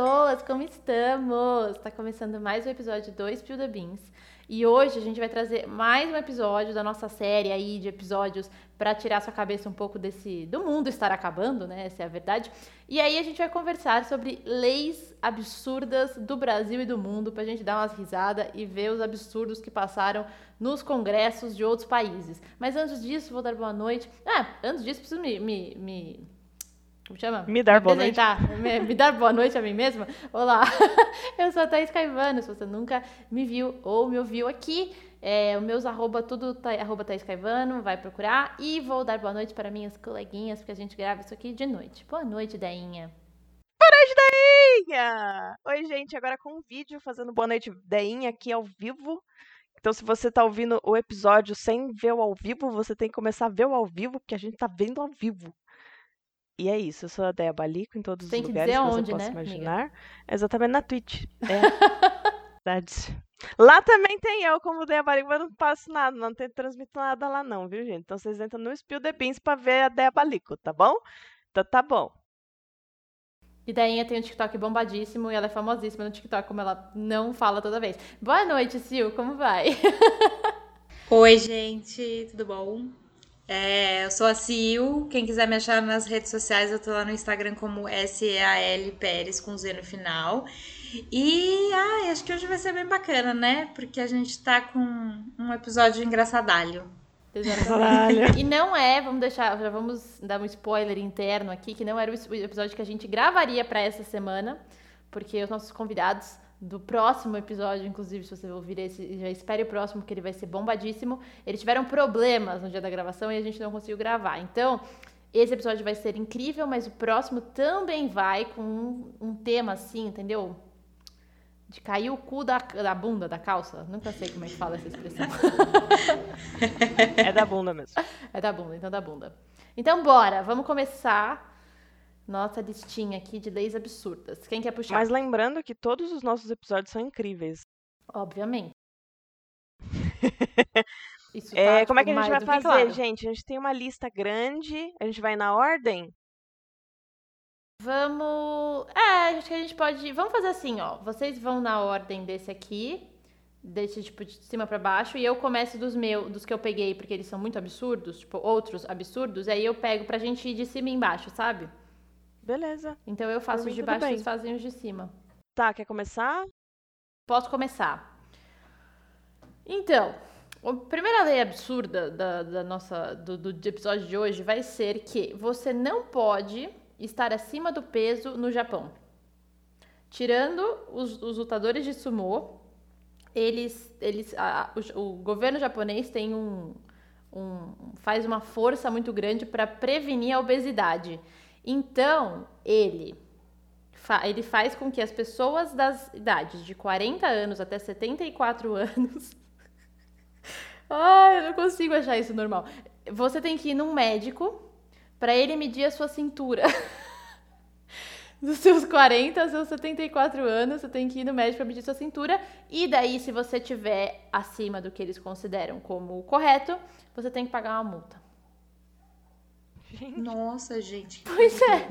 pessoas, como estamos? Está começando mais um episódio 2 Pio da Beans. E hoje a gente vai trazer mais um episódio da nossa série aí de episódios para tirar sua cabeça um pouco desse do mundo estar acabando, né? Essa é a verdade. E aí a gente vai conversar sobre leis absurdas do Brasil e do mundo pra gente dar umas risadas e ver os absurdos que passaram nos congressos de outros países. Mas antes disso, vou dar boa noite. Ah, antes disso, preciso me, me, me como chama? Me dar boa noite. Me, me, dar boa noite a mim mesma. Olá, eu sou a Thaís Caivano. Se você nunca me viu ou me ouviu aqui, é, os meus arroba, tudo tá, arroba Thaís Caivano, vai procurar. E vou dar boa noite para minhas coleguinhas, porque a gente grava isso aqui de noite. Boa noite, Deinha. Boa noite, Deinha! Oi, gente, agora com um vídeo fazendo boa noite, Deinha, aqui ao vivo. Então, se você tá ouvindo o episódio sem ver o ao vivo, você tem que começar a ver o ao vivo, porque a gente tá vendo ao vivo. E é isso, eu sou a Dea Balico em todos Tem os que lugares dizer que onde, você possa né, imaginar. Amiga? Exatamente na Twitch. É. Lá também tem eu, como Dea Balico, mas não passo nada, não tem transmito nada lá não, viu, gente? Então vocês entram no Spill the Beans pra ver a Dea Balico, tá bom? Então tá bom. E Dainha tem um TikTok bombadíssimo e ela é famosíssima no TikTok, como ela não fala toda vez. Boa noite, Sil, como vai? Oi, gente, tudo bom? É, eu sou a Sil. Quem quiser me achar nas redes sociais, eu tô lá no Instagram como S-E-A-L Pérez com Z no final. E ai, acho que hoje vai ser bem bacana, né? Porque a gente tá com um episódio engraçadalho. Exatamente. E não é, vamos deixar, já vamos dar um spoiler interno aqui, que não era o episódio que a gente gravaria para essa semana, porque os nossos convidados do próximo episódio, inclusive, se você ouvir esse, já espere o próximo, que ele vai ser bombadíssimo. Eles tiveram problemas no dia da gravação e a gente não conseguiu gravar. Então, esse episódio vai ser incrível, mas o próximo também vai com um, um tema assim, entendeu? De cair o cu da, da bunda, da calça. Nunca sei como é que fala essa expressão. é da bunda mesmo. É da bunda, então da bunda. Então, bora, vamos começar nossa listinha aqui de leis absurdas. Quem quer puxar? Mas lembrando que todos os nossos episódios são incríveis. Obviamente. Isso tá, é, como é que a gente vai fazer, claro. gente? A gente tem uma lista grande, a gente vai na ordem? Vamos. É, acho que a gente pode. Vamos fazer assim, ó. Vocês vão na ordem desse aqui, desse tipo de cima para baixo, e eu começo dos meus, dos que eu peguei, porque eles são muito absurdos, tipo, outros absurdos, aí eu pego pra gente ir de cima e embaixo, sabe? Beleza. Então eu faço os de baixo e vocês fazem os de cima. Tá, quer começar? Posso começar. Então, a primeira lei absurda da, da nossa, do, do episódio de hoje vai ser que você não pode estar acima do peso no Japão. Tirando os, os lutadores de sumô, eles, eles, a, o, o, governo japonês tem um, um, faz uma força muito grande para prevenir a obesidade. Então, ele, fa ele faz com que as pessoas das idades de 40 anos até 74 anos. Ai, eu não consigo achar isso normal. Você tem que ir num médico para ele medir a sua cintura. Dos seus 40 aos seus 74 anos, você tem que ir no médico para medir sua cintura. E daí, se você tiver acima do que eles consideram como correto, você tem que pagar uma multa. Gente. Nossa, gente. Pois é.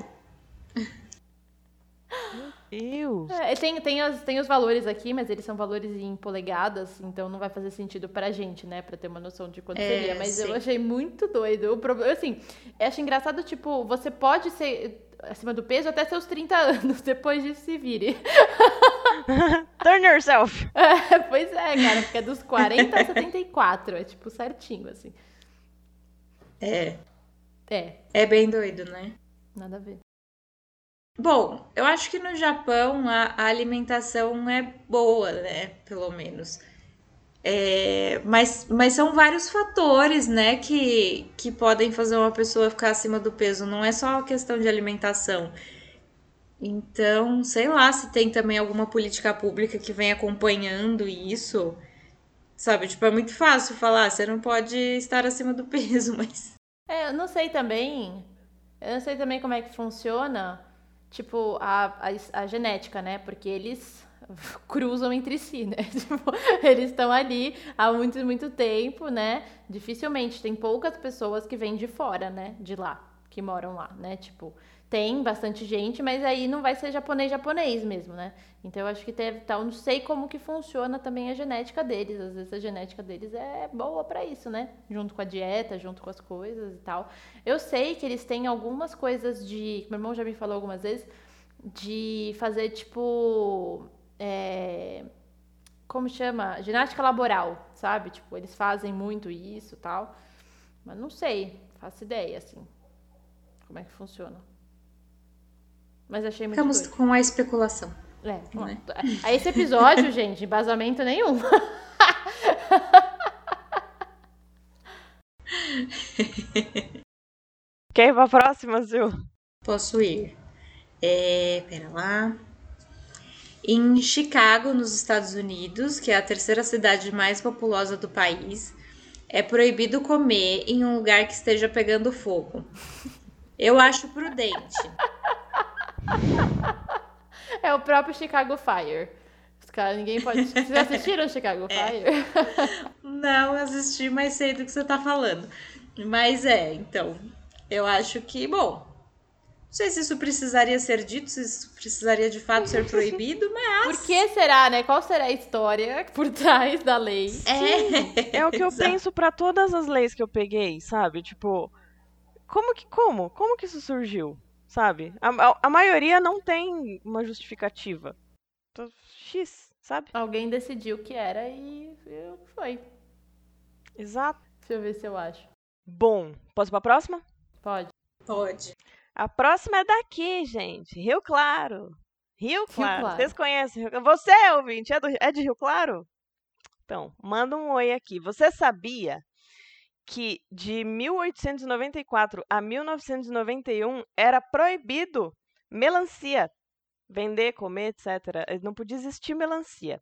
Meu Deus. É, tem, tem, as, tem os valores aqui, mas eles são valores em polegadas, então não vai fazer sentido pra gente, né? Pra ter uma noção de quanto é, seria. Mas sim. eu achei muito doido. O problema, assim, eu acho engraçado, tipo, você pode ser acima do peso até seus 30 anos, depois disso se vire. Turn yourself. É, pois é, cara, porque é dos 40 a 74, é tipo certinho, assim. É. É. É bem doido, né? Nada a ver. Bom, eu acho que no Japão a, a alimentação é boa, né? Pelo menos. É, mas, mas são vários fatores, né, que, que podem fazer uma pessoa ficar acima do peso. Não é só a questão de alimentação. Então, sei lá se tem também alguma política pública que vem acompanhando isso. Sabe, tipo, é muito fácil falar, você não pode estar acima do peso, mas é, eu não sei também. Eu não sei também como é que funciona, tipo, a, a, a genética, né? Porque eles cruzam entre si, né? Tipo, eles estão ali há muito, muito tempo, né? Dificilmente tem poucas pessoas que vêm de fora, né? De lá, que moram lá, né? Tipo, tem bastante gente, mas aí não vai ser japonês japonês mesmo, né? Então eu acho que deve tal, não sei como que funciona também a genética deles. Às vezes a genética deles é boa para isso, né? Junto com a dieta, junto com as coisas e tal. Eu sei que eles têm algumas coisas de, meu irmão já me falou algumas vezes, de fazer tipo é, como chama? Ginástica laboral, sabe? Tipo, eles fazem muito isso, tal. Mas não sei, faço ideia assim. Como é que funciona? Mas achei muito Ficamos doido. com a especulação. É, vamos né? lá. Aí esse episódio, gente, embasamento nenhum. Quer ir pra próxima, Zil? Posso ir. É, pera lá. Em Chicago, nos Estados Unidos, que é a terceira cidade mais populosa do país, é proibido comer em um lugar que esteja pegando fogo. Eu acho prudente. É o próprio Chicago Fire. Os caras, ninguém pode. Vocês assistiram Chicago Fire? Não assisti, mas sei do que você tá falando. Mas é, então, eu acho que, bom, não sei se isso precisaria ser dito, se isso precisaria de fato ser proibido, mas Por que será, né? Qual será a história por trás da lei? é. É o que eu Exato. penso pra todas as leis que eu peguei, sabe? Tipo, como que como? Como que isso surgiu? Sabe? A, a- a maioria não tem uma justificativa. Então, X, sabe? Alguém decidiu que era e foi. Exato. Deixa eu ver se eu acho. Bom, posso ir pra próxima? Pode. Pode. A próxima é daqui, gente. Rio Claro. Rio Claro. Claro. Vocês conhecem? Rio- Você, ouvinte, é, do- é de Rio Claro? Então, manda um oi aqui. Você sabia que de 1894 a 1991 era proibido melancia? Vender, comer, etc. Não podia existir melancia.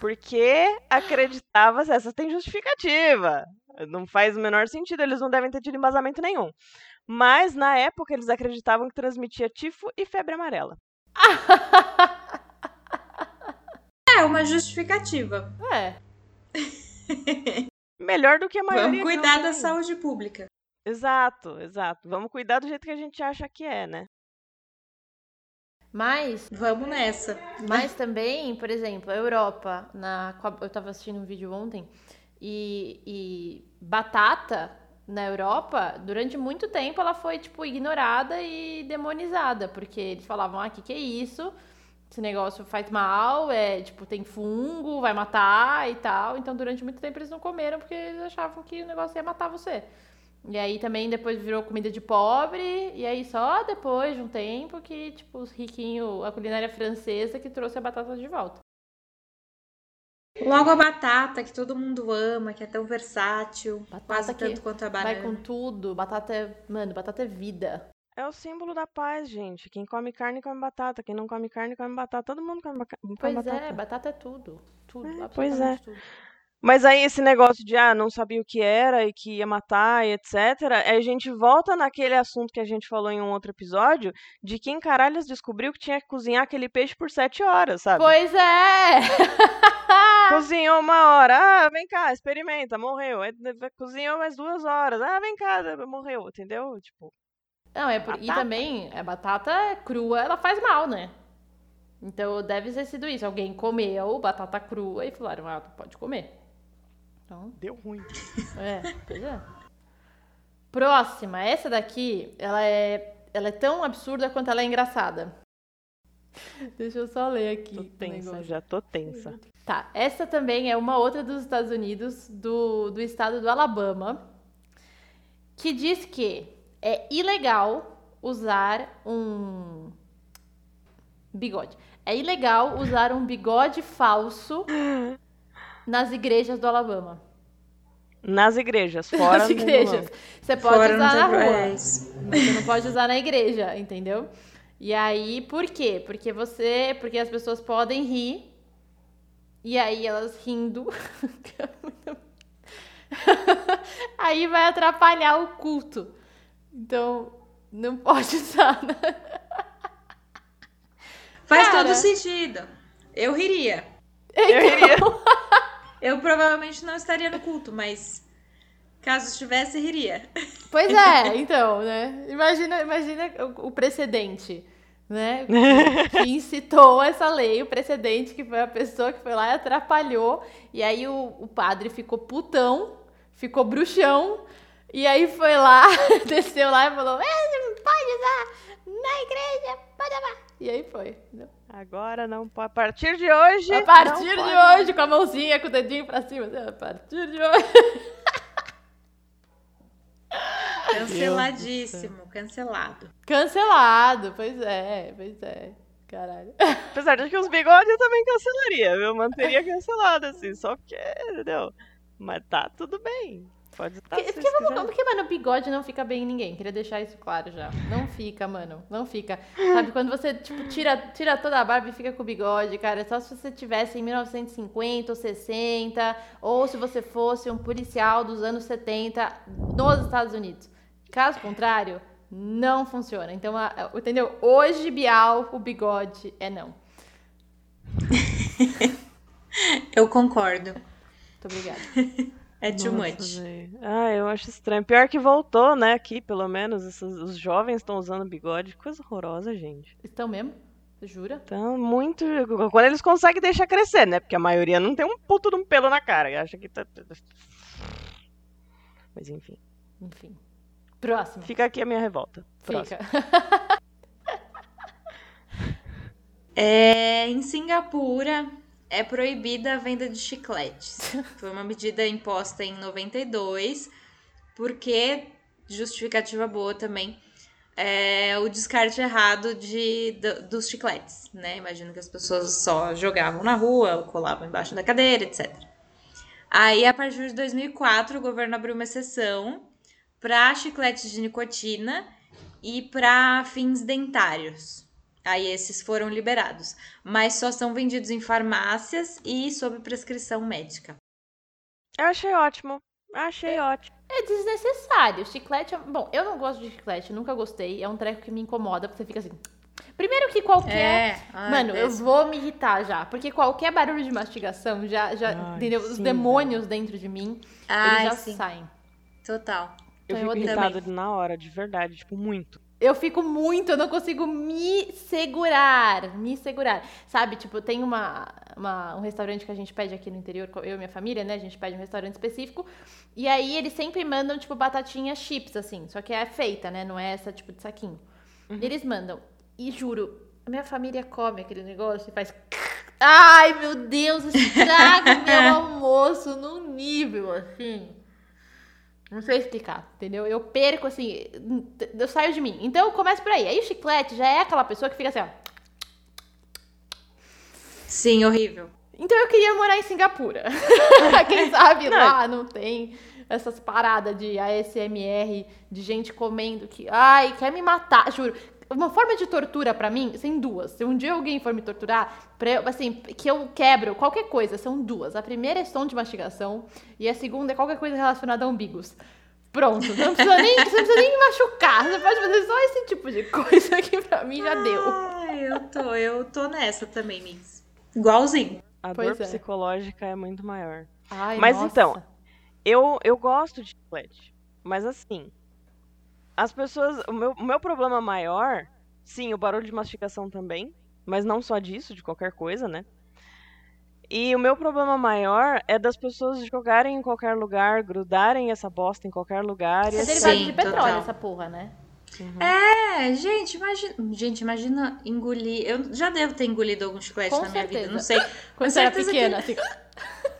Porque acreditava, essa tem justificativa. Não faz o menor sentido, eles não devem ter tido embasamento nenhum. Mas na época eles acreditavam que transmitia tifo e febre amarela. É uma justificativa. É. Melhor do que a maioria. Vamos cuidar da tem. saúde pública. Exato, exato. Vamos cuidar do jeito que a gente acha que é, né? Mas, Vamos nessa. mas também, por exemplo, a Europa, na, eu tava assistindo um vídeo ontem, e, e batata na Europa, durante muito tempo, ela foi, tipo, ignorada e demonizada, porque eles falavam, ah, que que é isso? Esse negócio faz mal, é, tipo, tem fungo, vai matar e tal. Então, durante muito tempo, eles não comeram porque eles achavam que o negócio ia matar você. E aí também depois virou comida de pobre, e aí só depois de um tempo que, tipo, os riquinhos, a culinária francesa que trouxe a batata de volta. Logo a batata, que todo mundo ama, que é tão versátil, Batata quase tanto quanto a banana. Vai com tudo, batata é, mano, batata é vida. É o símbolo da paz, gente. Quem come carne come batata. Quem não come carne come batata. Todo mundo come, come Pois batata. é, batata é tudo, tudo, É, pois é. tudo. Mas aí esse negócio de ah, não sabia o que era e que ia matar e etc. aí A gente volta naquele assunto que a gente falou em um outro episódio de quem caralhos descobriu que tinha que cozinhar aquele peixe por sete horas, sabe? Pois é! Cozinhou uma hora, ah, vem cá, experimenta, morreu. De- Cozinhou mais duas horas, ah, vem cá, morreu, entendeu? Tipo, Não, é por... e também a batata crua, ela faz mal, né? Então deve ter sido isso. Alguém comeu batata crua e falaram, ah, tu pode comer. Então, deu ruim. É, pois é. Próxima, essa daqui, ela é, ela é tão absurda quanto ela é engraçada. Deixa eu só ler aqui Tô tensa, já tô tensa. Tá, essa também é uma outra dos Estados Unidos, do, do estado do Alabama, que diz que é ilegal usar um bigode. É ilegal usar um bigode falso nas igrejas do Alabama. Nas igrejas, fora nas igrejas. Você pode Fora usar na rua, você não pode usar na igreja, entendeu? E aí, por quê? Porque você, porque as pessoas podem rir e aí elas rindo, aí vai atrapalhar o culto. Então, não pode usar. Né? Faz Cara. todo sentido. Eu riria. Eu iria. Eu provavelmente não estaria no culto, mas. Caso estivesse, riria. Pois é, então, né? Imagina, imagina o, precedente, né? Que, que incitou essa lei, o precedente que foi a pessoa que foi lá e atrapalhou. E aí o, o padre ficou putão, ficou bruxão. E aí foi lá, desceu lá e falou: é, pode usar na igreja, pode amar. E aí foi. Entendeu? Agora não pode. A partir de hoje. A partir de pode. hoje, com a mãozinha, com o dedinho pra cima. assim, A partir de hoje. Canceladíssimo, cancelado. Cancelado, pois é, pois é. Caralho. Apesar de que os bigodes eu também cancelaria, viu? Manteria cancelado, assim, só porque, entendeu? Mas tá tudo bem. Pode estar. Porque, porque, vocês porque, mano, bigode não fica bem em ninguém. Queria deixar isso claro já. Não fica, mano. Não fica. Sabe, quando você, tipo, tira, tira toda a barba e fica com o bigode, cara, é só se você tivesse em 1950 ou 60, ou se você fosse um policial dos anos 70 nos Estados Unidos. Caso contrário, não funciona. Então, entendeu? Hoje, Bial, o bigode é não. Eu concordo. Muito obrigada. É too Nossa, much. Ah, eu acho estranho. Pior que voltou, né? Aqui, pelo menos. esses- os jovens estão usando bigode. Coisa horrorosa, gente. Estão mesmo? Você jura? Então, muito. Quando eles conseguem deixar crescer, né? Porque a maioria não tem um puto de um pelo na cara. e Acha que tá. Mas enfim. Enfim. Próximo. Fica aqui a minha revolta. Próximo. Fica. É, em Singapura é proibida a venda de chicletes. Foi uma medida imposta em 92, porque, justificativa boa também, é o descarte errado de, do- dos chicletes, né? Imagino que as pessoas só jogavam na rua, colavam embaixo da cadeira, etc. Aí, a partir de 2004, o governo abriu uma exceção para chicletes de nicotina e para fins dentários. Aí esses foram liberados, mas só são vendidos em farmácias e sob prescrição médica. Eu achei ótimo. Achei ótimo. É desnecessário. Chiclete. é- Bom, eu não gosto de chiclete, nunca gostei. É um treco que me incomoda, porque você fica assim. Primeiro que qualquer. ai, Mano, eu vou me irritar já. Porque qualquer barulho de mastigação já. já Ai, entendeu? Os sim, demônios dentro de mim, Ai, eles já sim, saem. total. Eu Então eu fico irritada na hora, de verdade. Tipo, muito. Eu fico muito, eu não consigo me segurar, me segurar. Sabe, tipo, tem uma, uma- um restaurante que a gente pede aqui no interior, eu e minha família, né? A gente pede um restaurante específico. E aí eles sempre mandam, tipo, batatinha chips, assim. Só que é feita, né? Não é essa tipo de saquinho. Eles mandam. E juro, a minha família come aquele negócio e faz. Ai, meu Deus, estraga meu almoço num nível, assim. Não sei explicar, entendeu? Eu perco, assim, eu saio de mim. Então, eu começo por aí. Aí o chiclete já é aquela pessoa que fica assim, ó. Sim, horrível. Então eu queria morar em Singapura. Quem sabe lá não tem essas paradas de ASMR, de gente comendo que, ai, quer me matar, juro. Uma forma de tortura pra mim, tem duas. Se um dia alguém for me torturar, pra eu- assim, que eu quebro qualquer coisa, são duas. A primeira é som de mastigação e a segunda é qualquer coisa relacionada a umbigos. Pronto, não precisa nem, você não precisa nem me machucar. Você pode fazer só esse tipo de coisa que pra mim já deu. Ai, eu tô, eu tô nessa também, Mix. Igualzinho. A Pois dor é. psicológica é muito maior. Ai, Mas nossa. então, Eu, eu gosto de chiclete. Mas assim, as pessoas. O meu, o meu problema maior, sim, o barulho de mastigação também. Mas não só disso, de qualquer coisa, né? E o meu problema maior é das pessoas jogarem em qualquer lugar, grudarem essa bosta em qualquer lugar. E É assim, derivado de petróleo total. essa porra, né? É, gente, imagina, gente, imagina engolir. Eu já devo ter engolido algum chiclete Com na minha vida, não sei. Quando você era certeza que pequena, assim.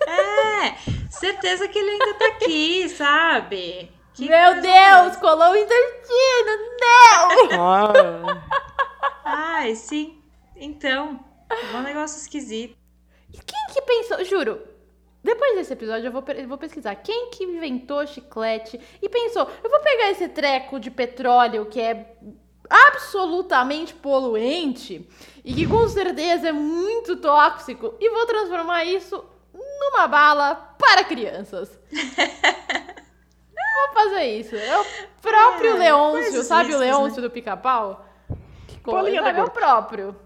É, certeza que ele ainda tá aqui, sabe? Que Meu coisa Deus, colou o intestino! Não! Ah, Ai, sim. Então, é um negócio esquisito. Quem que pensou? Juro. Depois desse episódio eu vou, eu vou pesquisar quem que inventou chiclete e pensou, eu vou pegar esse treco de petróleo que é absolutamente poluente e que com certeza é muito tóxico e vou transformar isso numa bala para crianças. vou fazer isso. É o próprio Ai, Leôncio, sabe o vistas, Leôncio do pica-pau? Que Bolinha coisa, da é o próprio.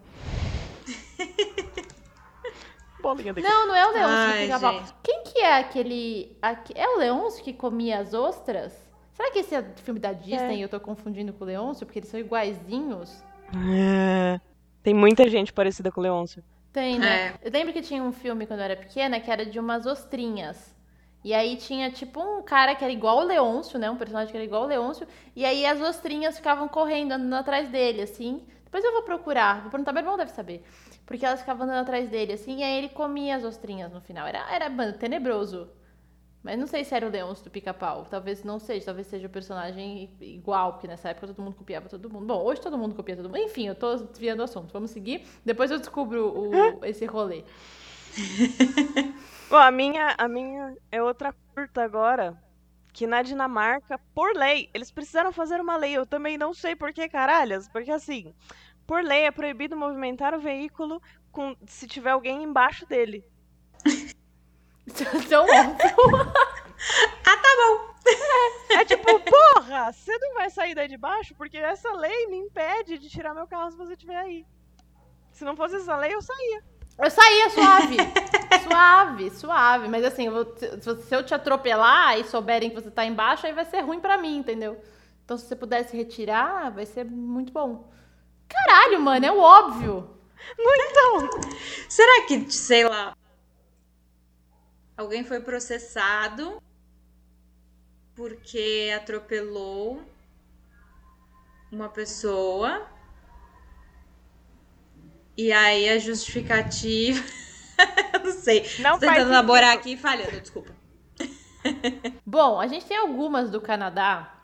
bolinha. Não, não é o Leôncio do Ai, pica-pau. gente. Quem que é aquele... aque- É o Leôncio que comia as ostras? Será que esse é do filme da Disney e eu tô confundindo com o Leôncio? Porque eles são iguaizinhos? É. Tem muita gente parecida com o Leôncio. Tem, né? É. Eu lembro que tinha um filme quando eu era pequena que era de umas ostrinhas. E aí tinha tipo um cara que era igual o Leôncio, né? Um personagem que era igual o Leôncio. E aí as ostrinhas ficavam correndo, andando atrás dele, assim. Depois eu vou procurar. Vou perguntar, meu irmão deve saber. Porque elas ficavam andando atrás dele, assim. E aí ele comia as ostrinhas no final. Era, era mano, tenebroso. Mas não sei se era o Leôncio do pica-pau. Talvez não seja. Talvez seja o personagem igual, porque nessa época todo mundo copiava todo mundo. Bom, hoje todo mundo copia todo mundo. Enfim, eu tô desviando o assunto. Vamos seguir. Depois eu descubro o- esse rolê. Bom, a minha, a minha é outra curta agora. Que na Dinamarca, por lei, eles precisaram fazer uma lei. Eu também não sei por que caralhas. Porque assim, por lei é proibido movimentar o veículo com, se tiver alguém embaixo dele. Tão óbvio. É tipo, porra, você não vai sair daí de baixo porque essa lei me impede de tirar meu carro se você estiver aí. Se não fosse essa lei, eu saía. Eu saía suave. suave, suave. Mas assim, eu vou- se, eu te atropelar e souberem que você tá embaixo, aí vai ser ruim pra mim, entendeu? Então, se você pudesse retirar, vai ser muito bom. Caralho, mano, é o óbvio. Será que, sei lá, alguém foi processado porque atropelou uma pessoa e aí a justificativa. Não sei. Não Tô faz tentando elaborar sentido. aqui e falhando, desculpa. Bom, a gente tem algumas do Canadá,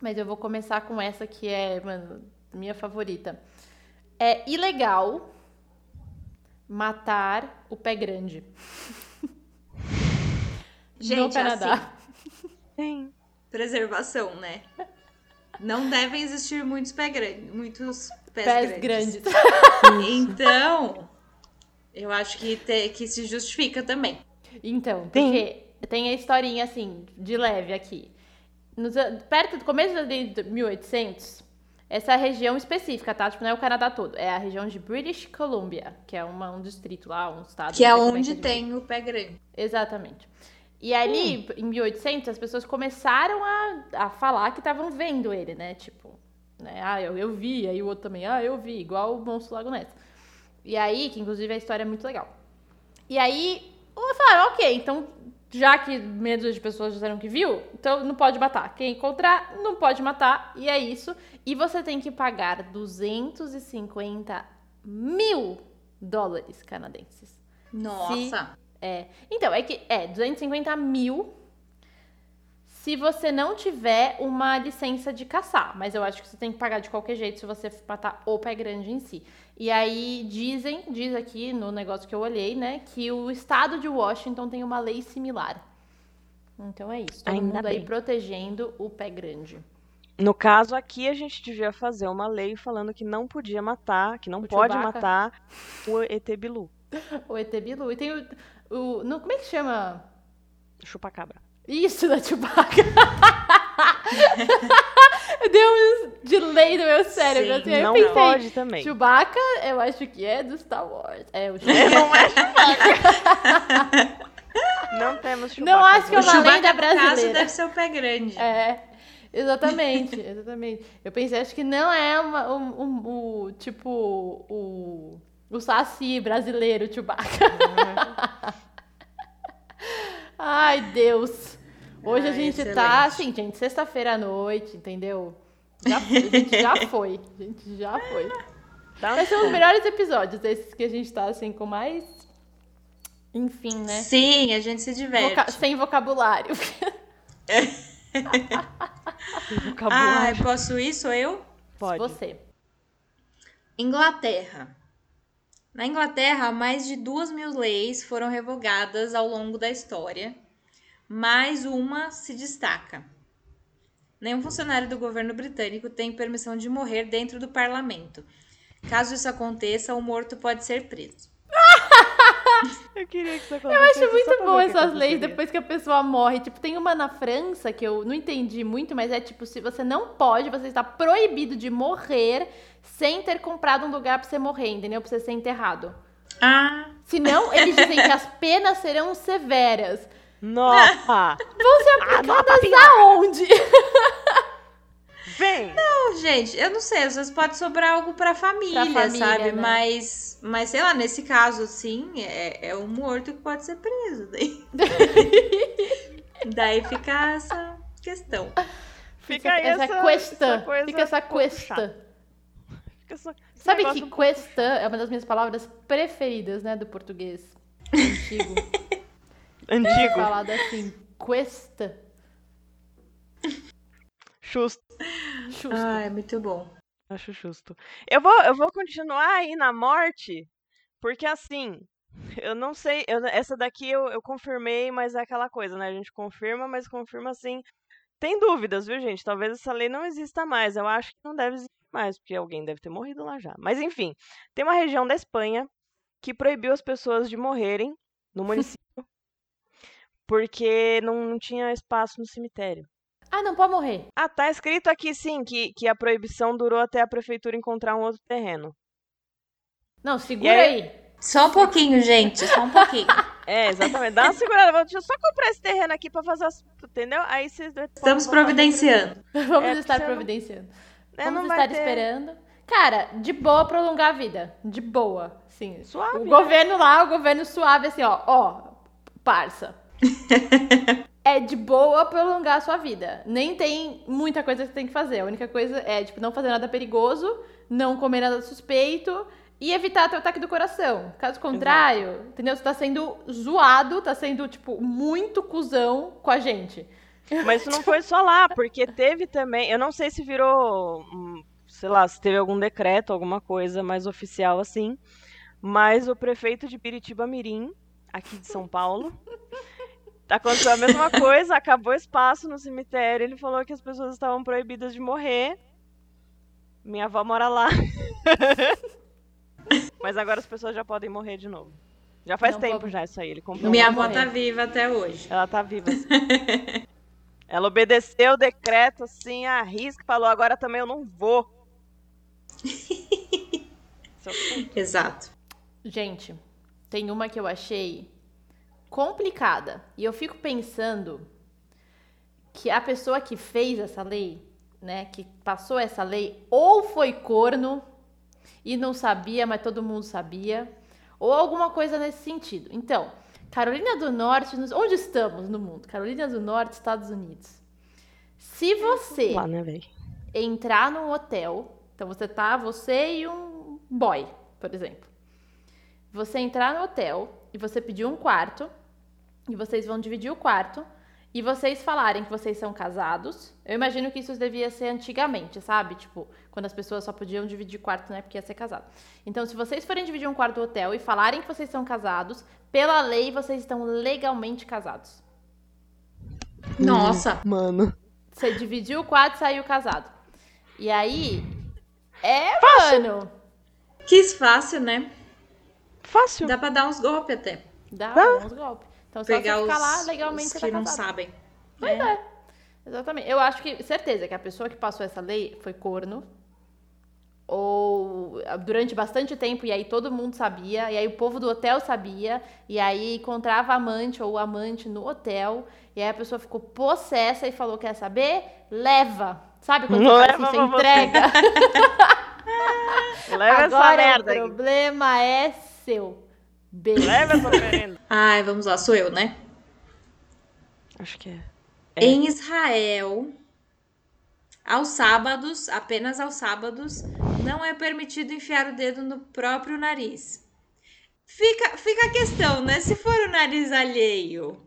mas eu vou começar com essa que é, mano, minha favorita. É ilegal matar o pé grande. no Gente, Canadá. assim, Sim. preservação, né? Não devem existir muitos pés grandes, muitos pés, Pés grandes. grandes. Então, eu acho que, te- que se justifica também. Então, Sim. porque tem a historinha assim, de leve aqui. Nos perto do começo de 1800, essa região específica, tá? Tipo, não é o Canadá todo. É a região de British Columbia, que é uma, um distrito lá, um estado. Que é onde que diz. tem o pé grande. Exatamente. E ali, em 1800, as pessoas começaram a, a falar que estavam vendo ele, né? Tipo, né? Ah, eu, eu vi. Aí o outro também, ah, eu vi. Igual o Monstro Lago Ness. E aí, que inclusive a história é muito legal. E aí, falaram, ok, então, já que medo de pessoas disseram que viu, então não pode matar. Quem encontrar, não pode matar. E é isso. E você tem que pagar 250 mil dólares canadenses. Nossa. É. Então, é que é 250 mil se você não tiver uma licença de caçar. Mas eu acho que você tem que pagar de qualquer jeito se você matar o pé grande em si. E aí dizem, diz aqui no negócio que eu olhei, né, que o estado de Washington tem uma lei similar. Então é isso. Todo Ainda mundo aí bem. protegendo o pé grande. No caso aqui, a gente devia fazer uma lei falando que não podia matar, que não O pode Chewbacca. matar o ET Bilu, O ET Bilu. E tem o. o no, como é que chama? chupacabra. Isso, da Chewbacca. Deu um delay no meu cérebro. Sim, assim, eu não pensei, pode também. Chewbacca, eu acho que é do Star Wars. É, o Não é Chewbacca. não temos Chewbacca. Não acho que é uma Chewbacca, lenda no caso, brasileira. deve ser o pé grande. É, exatamente, exatamente. Eu pensei, acho que não é uma, um, um- o, tipo, o, o Saci brasileiro, Chewbacca. Ai, Deus. Hoje a gente excelente. tá, assim, gente, sexta-feira à noite, entendeu? Já foi, a gente já foi, a gente já foi. Dá ser um dos melhores episódios, esses que a gente tá, assim, com mais... Enfim, né? Sim, a gente se diverte. Voca- Sem vocabulário. Ai, posso ir? Sou eu? Pode. Você. Inglaterra. Na Inglaterra, mais de duas mil leis foram revogadas ao longo da história, mas uma se destaca. Nenhum funcionário do governo britânico tem permissão de morrer dentro do parlamento. Caso isso aconteça, o morto pode ser preso. Eu queria que isso Eu acontecesse. acho muito bom essas leis depois que a pessoa morre. Tipo, tem uma na França que eu não entendi muito, mas é tipo, se você não pode, você está proibido de morrer sem ter comprado um lugar pra você morrer, entendeu? Pra você ser enterrado. Ah, Senão, eles dizem que as penas serão severas. Nossa! Vão ser Ah, aplicadas aonde? Vem! não, gente, eu não sei, às vezes pode sobrar algo pra família, Pra família, sabe? né? Mas, mas, sei lá, nesse caso, sim, é, é um morto que pode ser preso. Daí, daí fica essa questão. Fica essa, essa, questa. essa coisa Fica essa. Fica esse Sabe que um questa é uma das minhas palavras preferidas, né, do português antigo. Antigo. Falado assim, questa. Justo. Justo. Ah, é muito bom. Acho justo. Eu vou, eu vou continuar aí na morte, porque assim, eu não sei, eu- essa daqui eu, eu confirmei, mas é aquela coisa, né? A gente confirma, mas confirma assim. Tem dúvidas, viu, gente? Talvez essa lei não exista mais. Eu acho que não deve existir mais, porque alguém deve ter morrido lá já. Mas enfim, tem uma região da Espanha que proibiu as pessoas de morrerem no município porque não, não tinha espaço no cemitério. Ah, não pode morrer. Ah, tá escrito aqui sim que, que a proibição durou até a prefeitura encontrar um outro terreno. Não, segura aí? aí. Só um pouquinho, gente, só um pouquinho. É, exatamente. Dá uma segurada. vou- Deixa eu só comprar esse terreno aqui pra fazer as. Entendeu? Aí vocês. Estamos providenciando. Vamos É, estar não- providenciando. É, Vamos não vai estar ter- esperando. Cara, de boa prolongar a vida. De boa. Sim. Suave, O né? governo lá, o governo suave, assim, ó. Ó, parça. é de boa prolongar a sua vida. Nem tem muita coisa que você tem que fazer. A única coisa é, tipo, não fazer nada perigoso, não comer nada suspeito e evitar ter o ataque do coração. Caso contrário, entendeu? Você tá sendo zoado, tá sendo, tipo, muito cuzão com a gente. Mas isso não foi só lá, porque teve também. Eu não sei se virou. hum, Sei lá, se teve algum decreto, alguma coisa mais oficial assim. Mas o prefeito de Piritiba Mirim, aqui de São Paulo. Aconteceu a mesma coisa, acabou espaço no cemitério. Ele falou que as pessoas estavam proibidas de morrer. Minha avó mora lá. Mas agora as pessoas já podem morrer de novo. Já faz Não tempo vou- já isso aí. Ele comprou. Minha avó tá morrer. viva até hoje. Ela tá viva. assim. Ela obedeceu o decreto assim, a risca, falou: agora também eu não vou. Exato. Gente, tem uma que eu achei complicada. E eu fico pensando que a pessoa que fez essa lei, né, que passou essa lei, ou foi corno e não sabia, mas todo mundo sabia, ou alguma coisa nesse sentido. Então, Carolina do Norte, onde estamos no mundo? Carolina do Norte, Estados Unidos. Se você Lá, né, entrar num hotel. Então você tá, você e um boy, por exemplo. Você entrar no hotel e você pedir um quarto, e vocês vão dividir o quarto, e vocês falarem que vocês são casados. Eu imagino que isso devia ser antigamente, sabe? Tipo, quando as pessoas só podiam dividir quarto, né? Porque ia ser casado. Então, se vocês forem dividir um quarto do hotel e falarem que vocês são casados, pela lei vocês estão legalmente casados. Nossa. Mano. Você dividiu o quarto e saiu casado. E aí. É, mano. Quis fácil, né? Fácil. Dá pra dar uns golpes até. Dá Dá. uns golpes. Então, se você Pegar ficar os, lá, legalmente os você que tá não casado. sabem. Pois né? é. Exatamente. Eu acho que, certeza, que a pessoa que passou essa lei foi corno. Ou durante bastante tempo, e aí todo mundo sabia, e aí o povo do hotel sabia, e aí encontrava amante ou amante no hotel, e aí a pessoa ficou possessa e falou: Quer saber? Leva! Sabe quando você Leva assim, você você. entrega? Leva essa Agora merda o aí. problema é seu. Beijo. Leva essa merenda. Ai, vamos lá, sou eu, né? Acho que é. É. Em Israel, aos sábados, apenas aos sábados, não é permitido enfiar o dedo no próprio nariz. Fica, fica a questão, né? Se for o nariz alheio,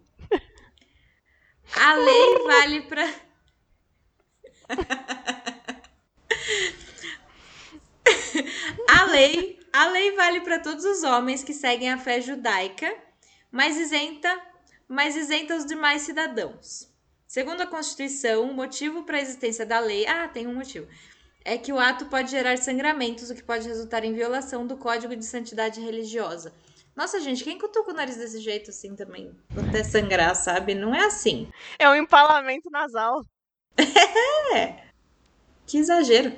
a lei vale para. a lei, a lei vale para todos os homens que seguem a fé judaica, mas isenta, mas isenta os demais cidadãos. Segundo a Constituição, o motivo para a existência da lei, ah, tem um motivo, é que o ato pode gerar sangramentos, o que pode resultar em violação do Código de Santidade Religiosa. Nossa, gente, quem cutuca o nariz desse jeito assim também? Até sangrar, sabe? Não é assim. É um empalamento nasal. Que exagero.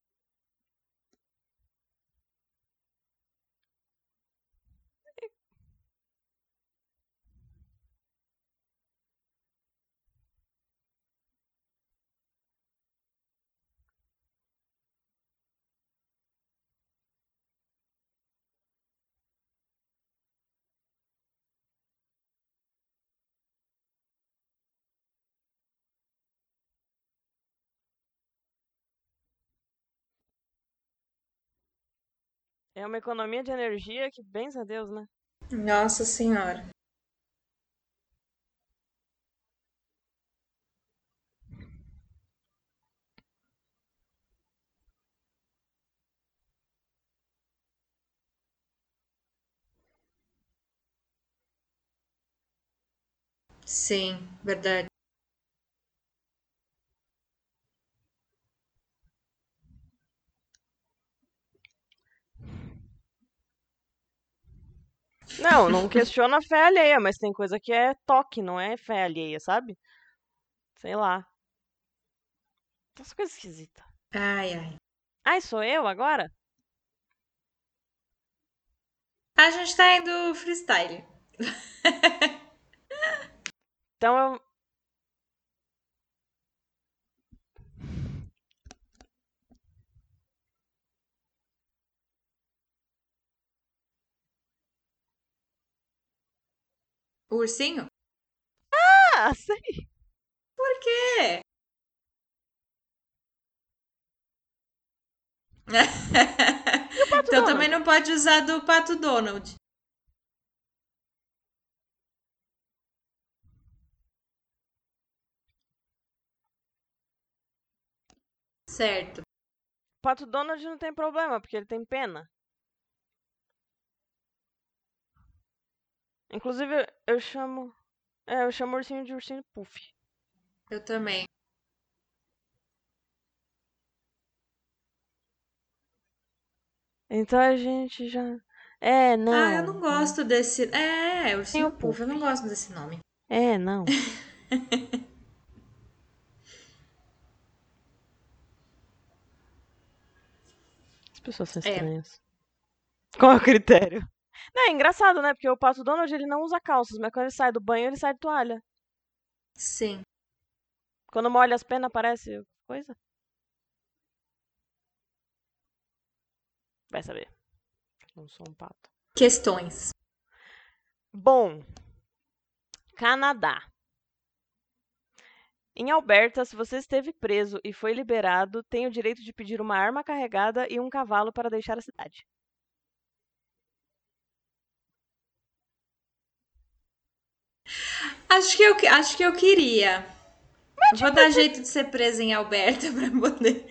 É uma economia de energia que, bens a Deus, né? Nossa Senhora. Sim, verdade. Não, não questiona a fé alheia, mas tem coisa que é toque, não é fé alheia, sabe? Sei lá. Essa coisa esquisita. Ai, ai. Ai, sou eu agora? A gente tá indo freestyle. Então eu. O ursinho? Ah, sei. Por quê? Então Donald? também não pode usar do Pato Donald. Certo. Pato Donald não tem problema, porque ele tem pena. Inclusive, eu chamo. É, eu chamo o ursinho de ursinho puff. Eu também. Então a gente já. É, não. Ah, eu não gosto desse. É, ursinho Ursinho puff, eu não gosto desse nome. É, não. As pessoas são É. estranhas. Qual é o critério? Não, é engraçado, né? Porque o Pato Donald ele não usa calças, mas quando ele sai do banho, ele sai de toalha. Sim. Quando molha as penas, aparece coisa. Vai saber. Não sou um pato. Questões. Bom, Canadá. Em Alberta, se você esteve preso e foi liberado, tem o direito de pedir uma arma carregada e um cavalo para deixar a cidade. Acho que eu, acho que eu queria. Vou dar jeito de ser presa em Alberta pra poder,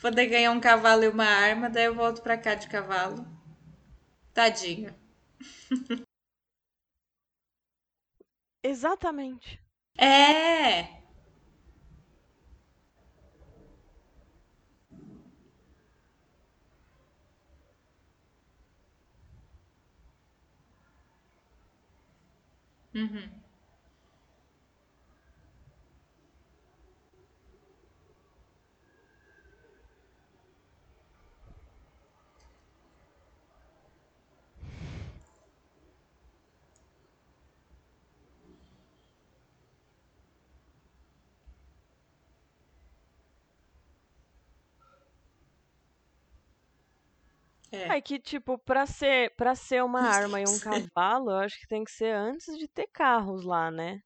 poder ganhar um cavalo e uma arma, daí eu volto pra cá de cavalo. Tadinho. Exatamente. É! Uhum. É. É que, tipo, pra ser, pra ser uma arma e um cavalo, eu acho que tem que ser antes de ter carros lá, né?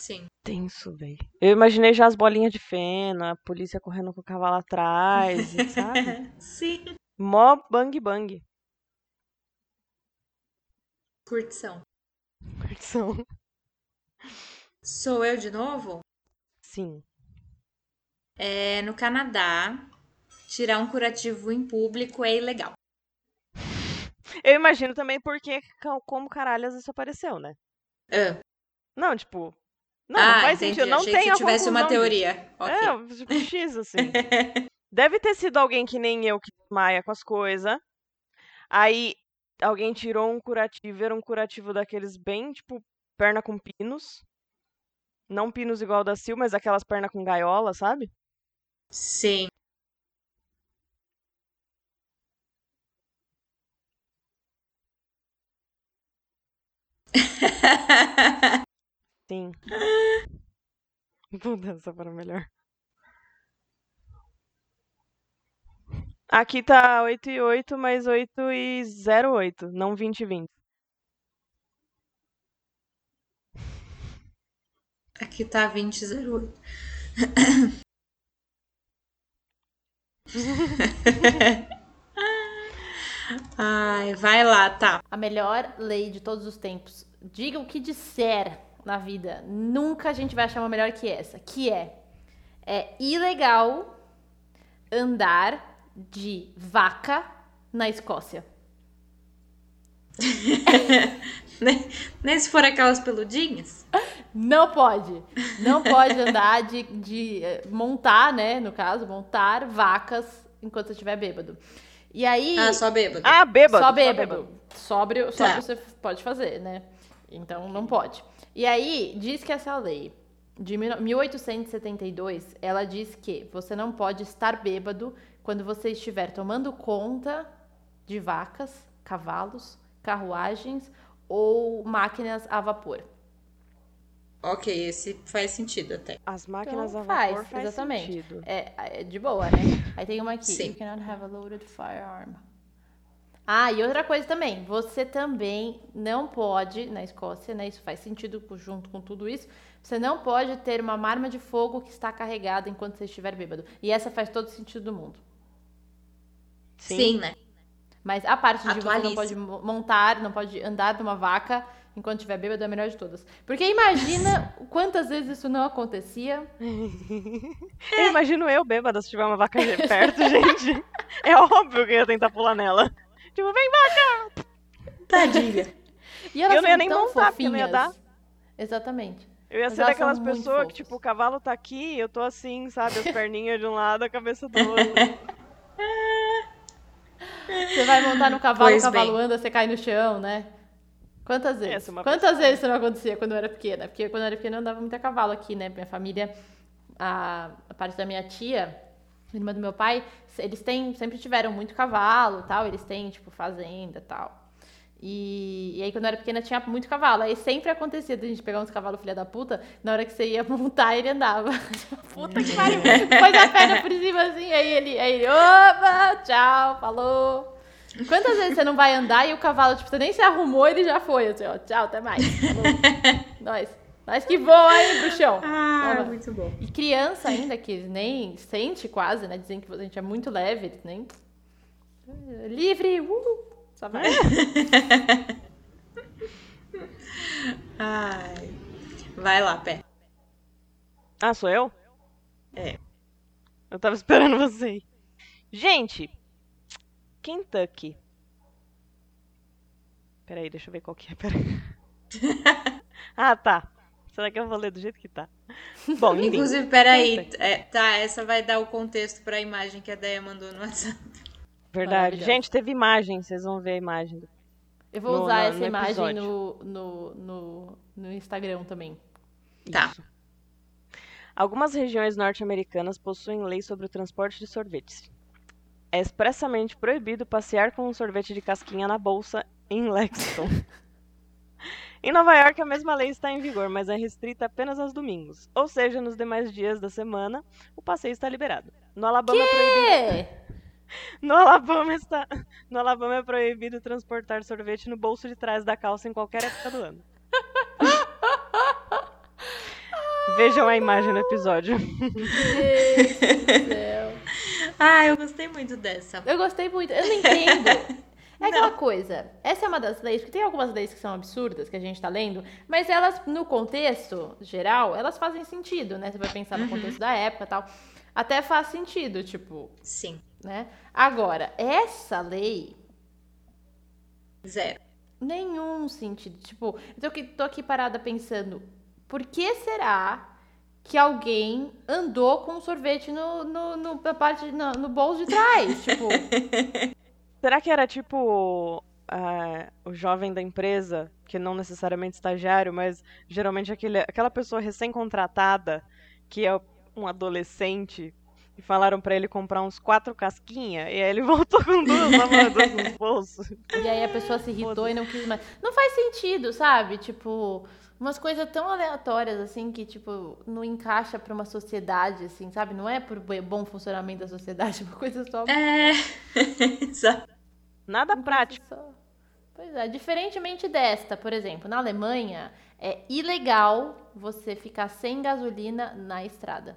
Sim. Tenso, velho. Eu imaginei já as bolinhas de feno, a polícia correndo com o cavalo atrás, sabe? Sim. Mó bang bang. Curtição. Curtição. Sou eu de novo? Sim. É, no Canadá, tirar um curativo em público é ilegal. Eu imagino também porque, como caralhas isso apareceu, né? Ah, Não, tipo. Não, ah, não faz entendi. sentido. Não Achei tem que a tivesse uma teoria. Ok. É, tipo, X assim. Deve ter sido alguém que nem eu que desmaia com as coisas. Aí alguém tirou um curativo, era um curativo daqueles bem, tipo, perna com pinos. Não pinos igual da Sil, mas aquelas pernas com gaiola, sabe? Sim. Sim. Puta, essa para melhor. Aqui tá 8 e 8, mas 8 e 08, não 20 e 20. Aqui tá 2008. Ai, vai lá, tá. A melhor lei de todos os tempos. Diga o que disser na vida. Nunca a gente vai achar uma melhor que essa. Que é, é ilegal andar de vaca na Escócia. Nem, se for aquelas peludinhas? Não pode. Não pode andar de, de eh, montar, né? No caso, montar vacas enquanto você estiver bêbado. E aí. Ah, só bêbado. Ah, bêbado. Só só bêbado. Sóbrio, sóbrio Tá. você pode fazer, né? Então não pode. E aí, diz que essa lei de 1872, ela diz que você não pode estar bêbado quando você estiver tomando conta de vacas, cavalos, carruagens ou máquinas a vapor. Ok, esse faz sentido até. As máquinas Então, a vapor faz, faz, exatamente. sentido. É, é de boa, né? Aí tem uma aqui. Sim. You cannot have a loaded firearm. Ah, e outra coisa também. Você também não pode, na Escócia, né? Isso faz sentido junto com tudo isso. Você não pode ter uma arma de fogo que está carregada enquanto você estiver bêbado. E essa faz todo sentido do mundo. Sim, Sim. né? Mas a parte de você não pode mo- montar, não pode andar numa vaca enquanto estiver bêbado é a melhor de todas. Porque imagina quantas vezes isso não acontecia. Eu imagino eu bêbada se tiver uma vaca perto, gente. É óbvio que eu ia tentar pular nela. Tipo, vem vaca! Tadinha. E elas Eu não ia nem montar, porque não ia fofinhas. Exatamente. Eu ia Mas ser elas daquelas pessoas que, tipo, o cavalo tá aqui, eu tô assim, sabe? As perninhas de um lado, a cabeça do outro. Você vai montar no cavalo, Pois o cavalo bem. essa, você cai no chão, né? Quantas vezes? Essa é uma Quantas vezes isso não acontecia quando eu era pequena? Porque quando eu era pequena eu andava muito a cavalo aqui, né? Minha família, a, a parte da minha tia, irmã do meu pai, eles têm, sempre tiveram muito cavalo tal, eles têm, tipo, fazenda tal. E, e aí, quando eu era pequena, tinha muito cavalo. Aí sempre acontecia de a gente pegar uns cavalos filha da puta, na hora que você ia montar, ele andava. puta que pariu! Pôs a perna por cima assim, aí ele, aí ele, opa, tchau, falou. Quantas vezes você não vai andar e o cavalo, tipo, você nem se arrumou, ele já foi, assim, ó, tchau, até mais. Falou. Nós. Nós que voa pro chão. Ah, Toma. muito bom. E criança ainda, que nem sente quase, né? Dizem que a gente é muito leve, eles nem. Livre! Uh! Só vai. Ai. Vai lá, pé. Ah, sou eu? É. Eu tava esperando você. Gente, Kentucky. Peraí, deixa eu ver qual que é. Peraí. ah, tá. Será que eu vou ler do jeito que tá? Bom, enfim. Inclusive, peraí. É, tá, essa vai dar o contexto pra imagem que a Deia mandou no WhatsApp. Verdade. Gente, teve imagem. Vocês vão ver a imagem. Eu vou No- usar no- essa no imagem no, no, no, no Instagram também. Tá. Isso. Algumas regiões norte-americanas possuem lei sobre o transporte de sorvetes. É expressamente proibido passear com um sorvete de casquinha na bolsa em Lexington. em Nova York, a mesma lei está em vigor, mas é restrita apenas aos domingos. Ou seja, nos demais dias da semana, o passeio está liberado. No Alabama, é proibido, É! No Alabama está... no Alabama é proibido transportar sorvete no bolso de trás da calça em qualquer época do ano. Vejam a imagem episódio. Do céu. Ah, eu gostei muito dessa. Eu gostei muito. Eu não entendo. É aquela coisa. Essa é uma das leis, porque tem algumas leis que são absurdas que a gente tá lendo, mas elas, no contexto geral, elas fazem sentido, né? Você vai pensar no contexto da época e tal. Até faz sentido, tipo, Sim. Né? Agora, essa lei, Zero. nenhum sentido. Tipo, eu tô aqui, tô aqui parada pensando, por que será que alguém andou com um sorvete no, no, no, na parte, no, no bolso de trás? tipo, Será que era tipo uh, o jovem da empresa, que não necessariamente estagiário, mas geralmente aquele, aquela pessoa recém-contratada, que é um adolescente, e falaram para ele comprar uns quatro casquinha, e aí ele voltou com duas lavadoras nos bolsos. E aí a pessoa se irritou e não quis mais. Não faz sentido, sabe? Tipo, umas coisas tão aleatórias, assim, que, tipo, não encaixa para uma sociedade, assim, sabe? Não é por bom funcionamento da sociedade, é uma coisa só. É, exato. Nada prático. Só... Pois é, diferentemente desta, por exemplo, na Alemanha, é ilegal você ficar sem gasolina na estrada.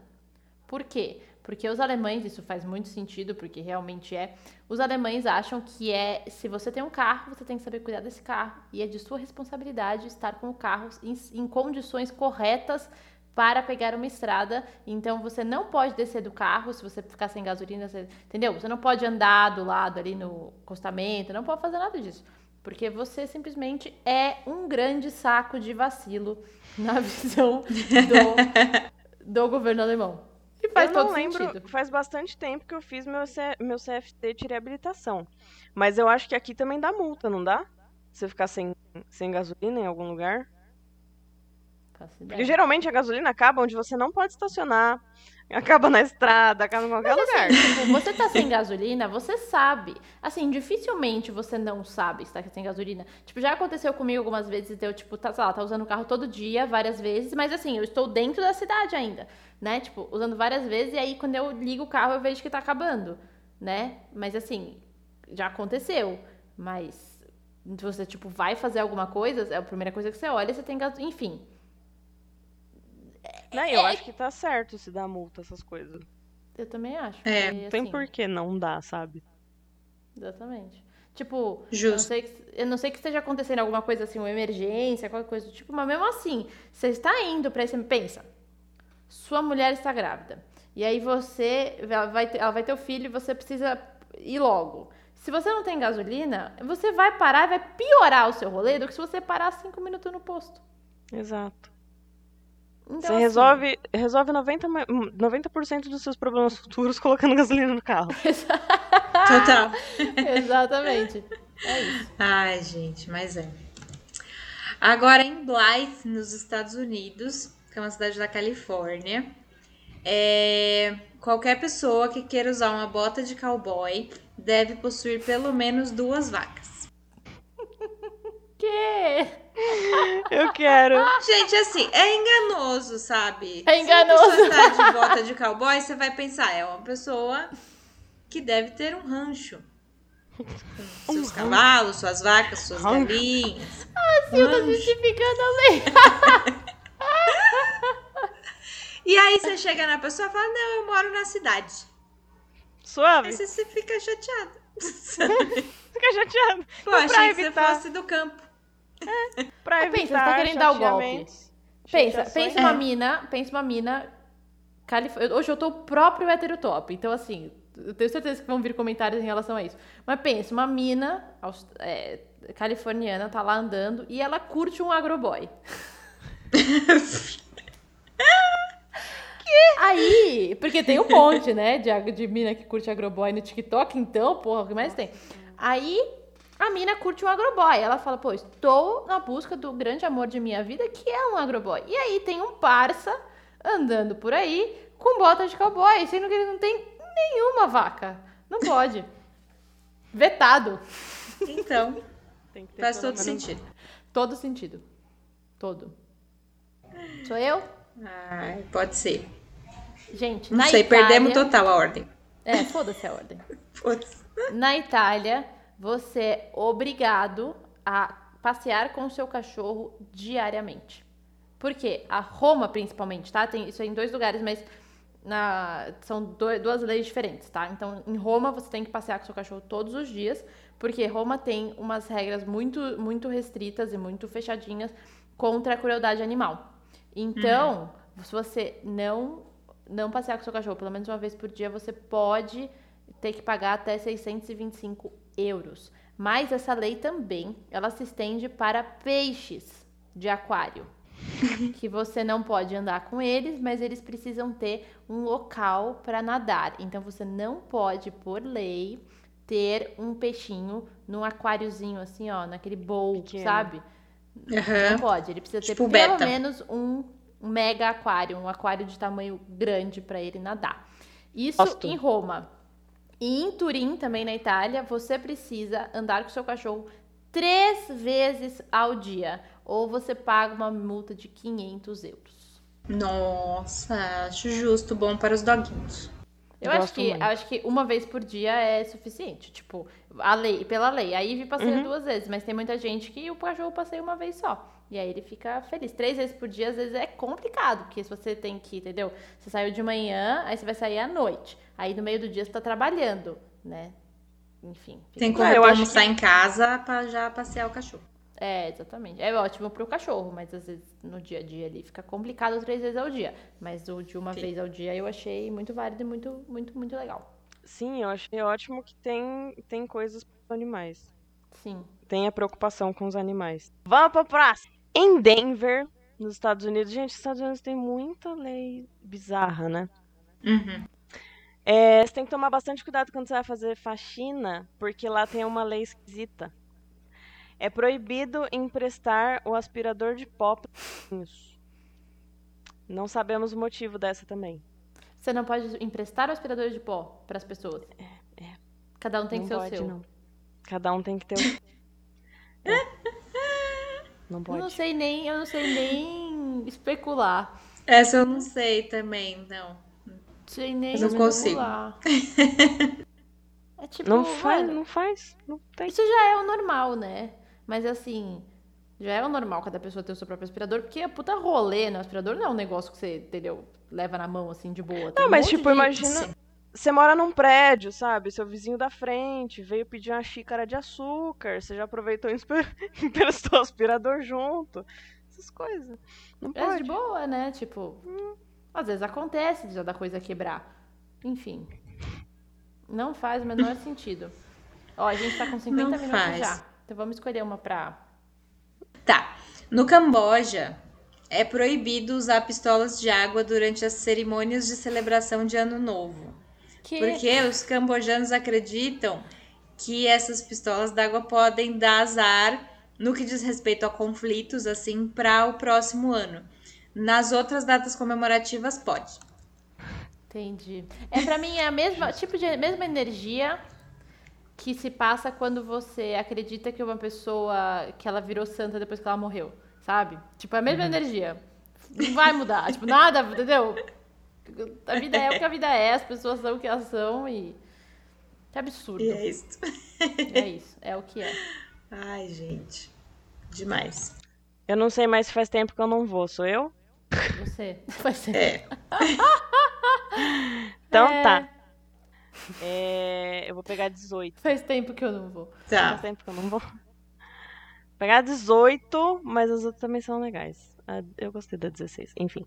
Por quê? Porque os alemães, isso faz muito sentido, porque realmente é. Os alemães acham que é, se você tem um carro, você tem que saber cuidar desse carro. E é de sua responsabilidade estar com o carro em, em condições corretas para pegar uma estrada. Então você não pode descer do carro se você ficar sem gasolina, você, entendeu? Você não pode andar do lado ali no acostamento, não pode fazer nada disso. Porque você simplesmente é um grande saco de vacilo na visão do, do governo alemão. Faz eu não lembro, sentido. faz bastante tempo que eu fiz meu, C, meu CFT de reabilitação. Mas eu acho que aqui também dá multa, não dá? Você ficar sem, sem gasolina em algum lugar? Porque geralmente a gasolina acaba onde você não pode estacionar, acaba na estrada, acaba em qualquer Mas, lugar. Assim, tipo, você tá sem gasolina, você sabe. Assim, dificilmente você não sabe se tá sem gasolina. Tipo, já aconteceu comigo algumas vezes de eu, tipo, tá, sei lá, tá usando o carro todo dia, várias vezes, mas assim, eu estou dentro da cidade ainda né? Tipo, usando várias vezes e aí quando eu ligo o carro eu vejo que tá acabando, né? Mas assim, já aconteceu. Mas você, tipo, vai fazer alguma coisa, é a primeira coisa que você olha, você tem gasolina, enfim. Não, eu é... acho que tá certo se dar multa, essas coisas. Eu também acho. É, não tem assim, por que não dá, sabe? Exatamente. Tipo, Justo. Eu, não sei que, eu não sei que esteja acontecendo alguma coisa assim, uma emergência, qualquer coisa do tipo, mas mesmo assim, você está indo para esse. Pensa, sua mulher está grávida. E aí você ela vai ter, ela vai ter o filho e você precisa ir logo. Se você não tem gasolina, você vai parar e vai piorar o seu rolê do que se você parar cinco minutos no posto. Exato. Então, você assim, resolve, resolve 90%, 90 dos seus problemas futuros colocando gasolina no carro. Total. Exatamente. É isso. Ai, gente, mas é. Agora em Blythe, nos Estados Unidos, que é uma cidade da Califórnia. É, qualquer pessoa que queira usar uma bota de cowboy deve possuir pelo menos duas vacas. Que? Eu quero. Gente, assim, é enganoso, sabe? É enganoso. Se você tá de bota de cowboy, você vai pensar, é uma pessoa que deve ter um rancho. Seus um cavalos, suas vacas, suas galinhas. Ah, sim, eu tô justificando a lei. E aí você chega na pessoa e fala, não, eu moro na cidade. Suave. Aí você fica chateado. fica chateado. Pô, achei que você fosse do campo. É, pra evitar pensa, tá querendo dar o golpe. Pensa, pensa uma mina, pensa uma mina. Calif... Hoje eu tô o próprio heterotop, então assim, eu tenho certeza que vão vir comentários em relação a isso. Mas pensa, uma mina é, californiana tá lá andando e ela curte um agroboy. Aí, porque tem um monte, né, de, de mina que curte agroboy no TikTok, então, porra, o que mais tem? Aí, a mina curte um agroboy. Ela fala, pô, estou na busca do grande amor de minha vida, que é um agroboy. E aí tem um parça andando por aí com botas de cowboy, sendo que ele não tem nenhuma vaca. Não pode. Vetado. Então, faz todo sentido. Todo sentido. Todo. Sou eu? Ah, pode ser. Gente, Não na sei, Itália... perdemos total a ordem. É, foda-se a ordem. foda-se. Na Itália, você é obrigado a passear com o seu cachorro diariamente. Por quê? A Roma, principalmente, tá? Tem isso aí em dois lugares, mas na, são do, duas leis diferentes, tá? Então, em Roma, você tem que passear com o seu cachorro todos os dias, porque Roma tem umas regras muito, muito restritas e muito fechadinhas contra a crueldade animal. Então, uhum. se você não não passear com seu cachorro pelo menos uma vez por dia, você pode ter que pagar até 625 euros. Mas essa lei também, ela se estende para peixes de aquário. que você não pode andar com eles, mas eles precisam ter um local para nadar. Então você não pode, por lei, ter um peixinho num aquáriozinho, assim, ó, naquele bowl, Pequeno. sabe? Aham. Não pode. Ele precisa ter Tipo pelo beta. menos um, mega aquário, um aquário de tamanho grande para ele nadar. Isso Gosto. em Roma. E em Turim, também na Itália, você precisa andar com seu cachorro três vezes ao dia. Ou você paga uma multa de 500 euros. Nossa, acho justo, bom para os doguinhos. Eu acho que, muito. acho que uma vez por dia é suficiente. Tipo, a lei, pela lei. Aí vi passeia Uhum. duas vezes, mas tem muita gente que o cachorro passeia uma vez só. E aí ele fica feliz. Três vezes por dia, às vezes, é complicado, porque se você tem que, entendeu? Você saiu de manhã, aí você vai sair à noite. Aí no meio do dia você tá trabalhando, né? Enfim. Tem como Ah, eu acho almoçar em casa para já passear o cachorro. É, exatamente. É ótimo pro cachorro, mas às vezes no dia a dia ali fica complicado três vezes ao dia. Mas o de uma Sim. vez ao dia eu achei muito válido e muito, muito, muito legal. Sim, eu achei ótimo que tem, tem coisas para animais. Sim. Tem a preocupação com os animais. Vamos pra próxima. Em Denver, nos Estados Unidos. Gente, os Estados Unidos tem muita lei bizarra, né? Uhum. É, você tem que tomar bastante cuidado quando você vai fazer faxina, porque lá tem uma lei esquisita. É proibido emprestar o aspirador de pó para vizinhos. Não sabemos o motivo dessa também. Você não pode emprestar o aspirador de pó para as pessoas. É, é. Cada um tem não que ser pode, o seu. não. Cada um tem que ter o. É. Não Eu pode. não sei nem, eu não sei nem especular. Essa eu não sei também, não. Nem Eu não consigo. É tipo, Não faz, mano, não faz. Não tem. Isso já é o normal, né? Mas assim, já é o normal cada pessoa ter o seu próprio aspirador, porque a puta rolê no aspirador não é um negócio que você, entendeu? Leva na mão assim de boa. Tem Não, um mas tipo, de- imagina. Sim. Você mora num prédio, sabe? Seu vizinho da frente veio pedir uma xícara de açúcar. Você já aproveitou e emprestou o aspirador junto. Essas coisas. Não É de pode. boa, né? Tipo, às vezes acontece já da coisa quebrar. Enfim. Não faz o menor sentido. Ó, a gente tá com 50 Não minutos faz. já. Então vamos escolher uma pra. Tá. No Camboja, é proibido usar pistolas de água durante as cerimônias de celebração de Ano Novo. Que... Porque os cambojanos acreditam que essas pistolas d'água podem dar azar no que diz respeito a conflitos, assim, para o próximo ano. Nas outras datas comemorativas, pode. Entendi. É pra mim é a mesma tipo de mesma energia que se passa quando você acredita que uma pessoa que ela virou santa depois que ela morreu, sabe? Tipo, é a mesma energia. Não vai mudar, tipo, nada, entendeu? A vida é o que a vida é, as pessoas são o que elas são e que absurdo. E é isso. É isso, é o que é. Ai, gente. Demais. Eu não sei mais se faz tempo que eu não vou. Sou eu? Você vai ser. É. Então É. tá. É, Eu vou pegar 18. Faz tempo que eu não vou. Faz Tá. tempo que eu não vou. Vou pegar 18, mas as outras também são legais. Eu gostei da 16. Enfim.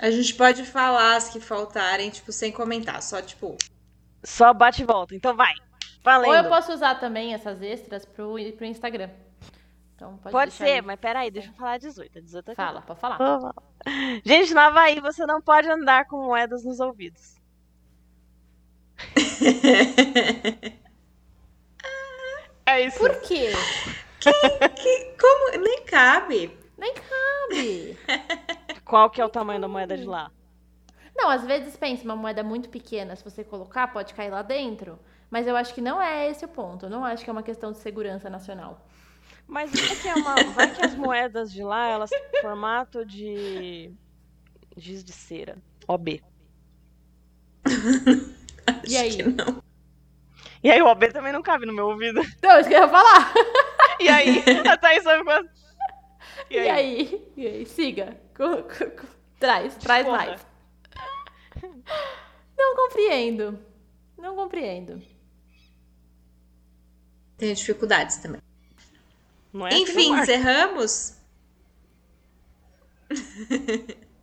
A gente pode falar as que faltarem, tipo, sem comentar. Só, tipo, Só bate e volta. Então vai. Valendo. Ou eu posso usar também essas extras pro, pro Instagram. Então pode, Pode ser, aí. mas peraí, deixa eu falar 18. A 18 é Fala, pode falar. Gente, no Havaí você não pode andar com moedas nos ouvidos. É isso. Por quê? como? Nem cabe. Nem cabe. Qual que é o tamanho da moeda de lá? Não, às vezes pensa, uma moeda muito pequena, se você colocar, pode cair lá dentro. Mas eu acho que não é esse o ponto. Eu não acho que é uma questão de segurança nacional. Mas vai que, é uma, vai que as moedas de lá, elas têm formato de giz de cera. OB. E aí? Acho que não. E aí o OB também não cabe no meu ouvido. Não, isso que eu ia falar. E aí, a Thaís sabe quase... E aí? E aí? Siga. Co- co- co- Traz, traz mais. Não compreendo. Não compreendo. Tenho dificuldades também. Não é Enfim, encerramos?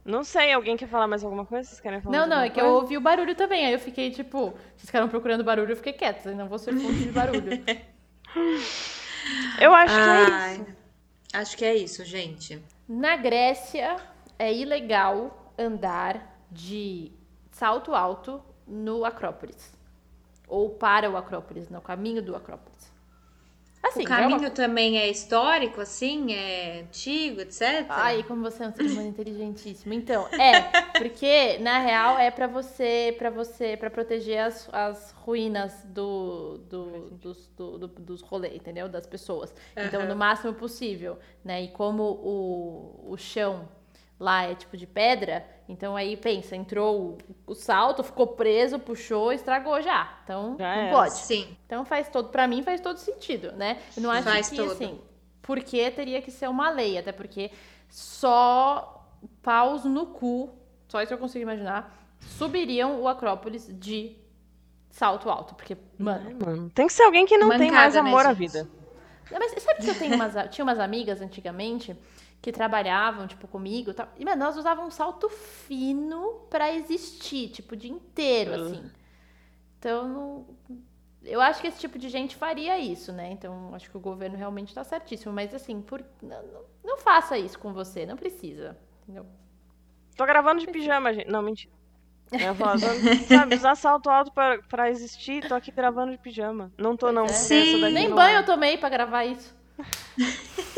Não sei, alguém quer falar mais alguma coisa? Vocês querem falar Não, não, é que eu ouvi o barulho também. Aí eu fiquei tipo, vocês ficaram procurando barulho, eu fiquei quieta. Eu não vou ser fonte de barulho. Eu acho que é Ai, isso. Acho que é isso, gente. Na Grécia é ilegal andar de salto alto no Acrópolis. ou para o Acrópolis, no caminho do Acrópolis. Assim, o caminho é uma... também é histórico, assim? É antigo, etc? Ai, como você é um ser humano inteligentíssimo. Então, é, porque na real é para você, para você, para proteger as, as ruínas do, do, dos, do, do, dos rolês, entendeu? Das pessoas. Uhum. Então, no máximo possível, né? E como o, o chão lá é tipo de pedra, então aí pensa, entrou o, o salto, ficou preso, puxou, estragou já. Então já não é. pode. Sim. Então faz todo, para mim faz todo sentido, né? Eu não acho faz que todo. assim, porque teria que ser uma lei, até porque só paus no cu, só isso eu consigo imaginar, subiriam o Acrópolis de salto alto, porque mano, mano tem que ser alguém que não tem mais né, amor à vida. Mas sabe que eu tenho umas, tinha umas amigas antigamente que trabalhavam, tipo, comigo. Tal. E, mano, elas usavam um salto fino para existir, tipo, o dia inteiro, uhum. assim. Então, não... eu acho que esse tipo de gente faria isso, né? Então, acho que o governo realmente tá certíssimo. Mas, assim, por... não, não, não faça isso com você, não precisa, entendeu? Tô gravando de pijama, gente. Não, mentira. Eu falo, sabe, usar salto alto pra, pra existir, tô aqui gravando de pijama. Não tô, não. É. Sim. Nem banho eu tomei pra gravar isso.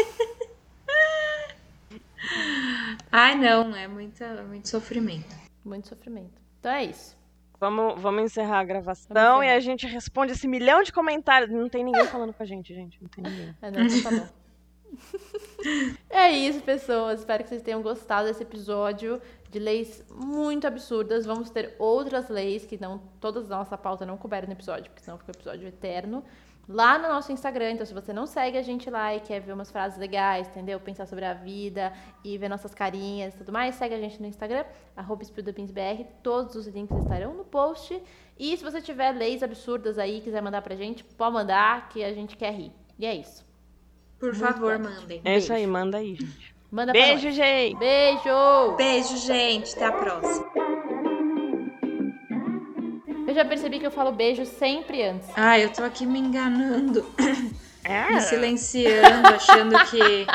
Ai, não, é muito, muito sofrimento. Muito sofrimento. Então é isso. Vamos, vamos encerrar a gravação encerrar. e a gente responde esse milhão de comentários. Não tem ninguém falando com a gente, gente. Não tem ninguém. É, não, então tá bom. é isso, pessoas. Espero que vocês tenham gostado desse episódio de leis muito absurdas. Vamos ter outras leis que não todas da nossa pauta não couberam no episódio, porque senão fica um episódio eterno lá no nosso Instagram. Então, se você não segue a gente lá e quer ver umas frases legais, entendeu? Pensar sobre a vida e ver nossas carinhas e tudo mais, segue a gente no Instagram, arroba Todos os links estarão no post. E se você tiver leis absurdas aí e quiser mandar pra gente, pode mandar, que a gente quer rir. E é isso. Por Muito favor, mandem. É isso aí, manda aí, gente. Manda Beijo, gente. Beijo. Beijo, gente. Até a próxima. Eu já percebi que eu falo beijo sempre antes. Ah, eu tô aqui me enganando. É. Me silenciando, achando que